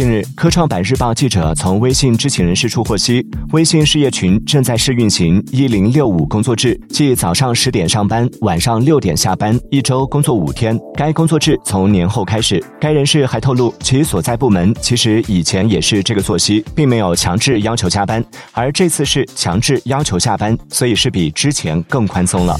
近日科创板日报记者从微信知情人士处获悉微信事业群正在试运行一零六五工作制即早上十点上班晚上六点下班一周工作五天。该工作制从年后开始该人士还透露其所在部门其实以前也是这个作息并没有强制要求加班而这次是强制要求下班所以是比之前更宽松了。